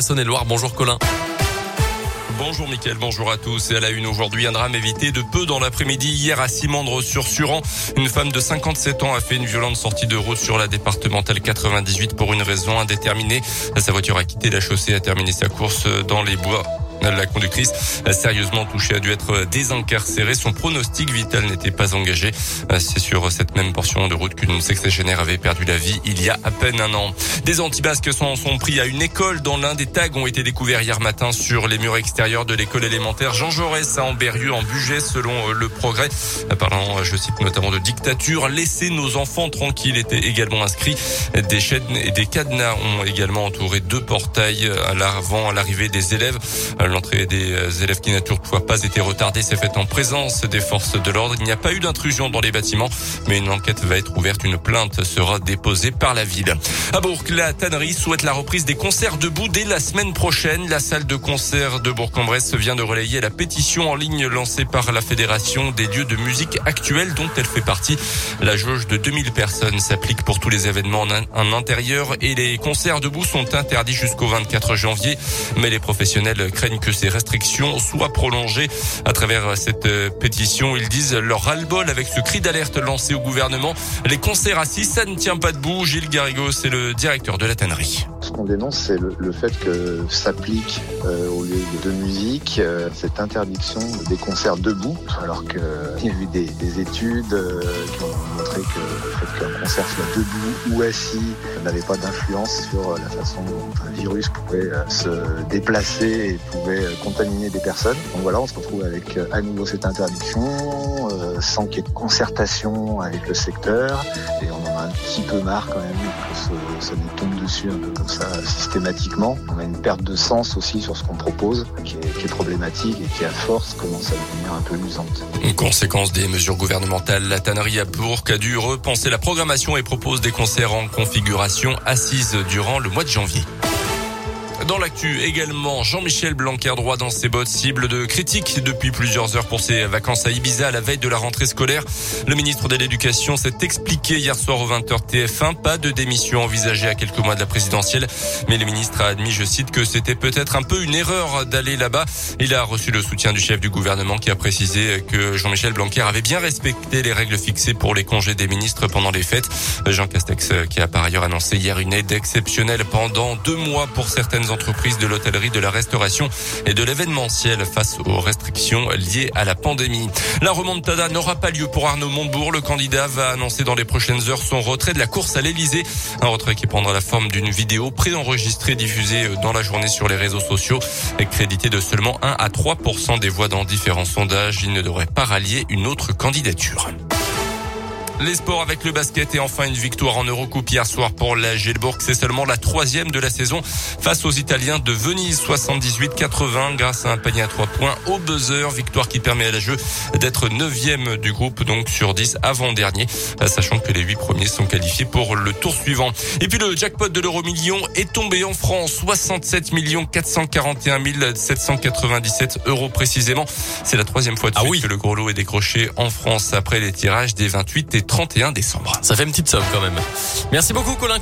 Saône-et-Loire. Bonjour Colin. Bonjour Mickaël, bonjour à tous. Et à la une aujourd'hui, un drame évité de peu dans l'après-midi. Hier à Simandre-sur-Suran, une femme de 57 ans a fait une violente sortie de route sur la départementale 98 pour une raison indéterminée. Sa voiture a quitté la chaussée et a terminé sa course dans les bois. La conductrice, sérieusement touchée, a dû être désincarcérée. Son pronostic vital n'était pas engagé. C'est sur cette même portion de route qu'une sexagénaire avait perdu la vie il y a à peine un an. Des antibasques sont, sont pris à une école dont l'un des tags ont été découverts hier matin sur les murs extérieurs de l'école élémentaire Jean Jaurès à Amberieu en budget selon le progrès. Parlant, je cite notamment de dictature, laissez nos enfants tranquilles était également inscrit. Des chaînes et des cadenas ont également entouré deux portails à à l'arrivée des élèves. L'entrée des élèves qui n'a toujours pas été retardée s'est faite en présence des forces de l'ordre. Il n'y a pas eu d'intrusion dans les bâtiments, mais une enquête va être ouverte. Une plainte sera déposée par la ville. À Bourg, la tannerie souhaite la reprise des concerts debout dès la semaine prochaine. La salle de concert de Bourg-en-Bresse vient de relayer la pétition en ligne lancée par la Fédération des lieux de musique actuels dont elle fait partie. La jauge de 2000 personnes s'applique pour tous les événements en intérieur et les concerts debout sont interdits jusqu'au 24 janvier. Mais les professionnels craignent que ces restrictions soient prolongées. À travers cette pétition, ils disent leur ras-le-bol avec ce cri d'alerte lancé au gouvernement. Les concerts assis, ça ne tient pas debout. Gilles Garrigo, c'est le directeur de la tannerie. Qu'on dénonce, c'est le, fait que s'applique euh, au lieu de musique euh, cette interdiction des concerts debout, alors qu'il y a eu des, des études euh, qui ont montré que le fait qu'un concert soit debout ou assis n'avait pas d'influence sur la façon dont un virus pouvait se déplacer et pouvait contaminer des personnes. Donc voilà, on se retrouve avec à nouveau cette interdiction, sans qu'il y ait de concertation avec le secteur, et on un petit peu marre quand même que ça nous tombe dessus un peu comme ça systématiquement. On a une perte de sens aussi sur ce qu'on propose, qui est, problématique et qui à force commence à devenir un peu usante. Une conséquence des mesures gouvernementales, la tannerie à Bourg a dû repenser la programmation et propose des concerts en configuration assise durant le mois de janvier. Dans l'actu également, Jean-Michel Blanquer droit dans ses bottes, cible de critiques depuis plusieurs heures pour ses vacances à Ibiza à la veille de la rentrée scolaire. Le ministre de l'Éducation s'est expliqué hier soir au 20h TF1, pas de démission envisagée à quelques mois de la présidentielle, mais le ministre a admis, je cite, que c'était peut-être un peu une erreur d'aller là-bas. Il a reçu le soutien du chef du gouvernement qui a précisé que Jean-Michel Blanquer avait bien respecté les règles fixées pour les congés des ministres pendant les fêtes. Jean Castex qui a par ailleurs annoncé hier une aide exceptionnelle pendant deux mois pour certaines entreprises de l'hôtellerie, de la restauration et de l'événementiel face aux restrictions liées à la pandémie. La remontada n'aura pas lieu pour Arnaud Montebourg. Le candidat va annoncer dans les prochaines heures son retrait de la course à l'Elysée. Un retrait qui prendra la forme d'une vidéo préenregistrée diffusée dans la journée sur les réseaux sociaux et crédité de seulement 1 à 3 des voix dans différents sondages. Il ne devrait pas rallier une autre candidature. Les sports avec le basket et enfin une victoire en Eurocoupe hier soir pour la Gelbourg. C'est seulement la troisième de la saison face aux Italiens de Venise 78-80 grâce à un panier à trois points au buzzer. Victoire qui permet à la jeu d'être neuvième du groupe donc sur 10 avant-dernier, sachant que les huit premiers sont qualifiés pour le tour suivant. Et puis le jackpot de l'euro million est tombé en France 67 441 797 euros précisément. C'est la troisième fois de ah oui. que le gros lot est décroché en France après les tirages des 28 et 31 décembre. Ça fait une petite somme quand même. Merci beaucoup Colin.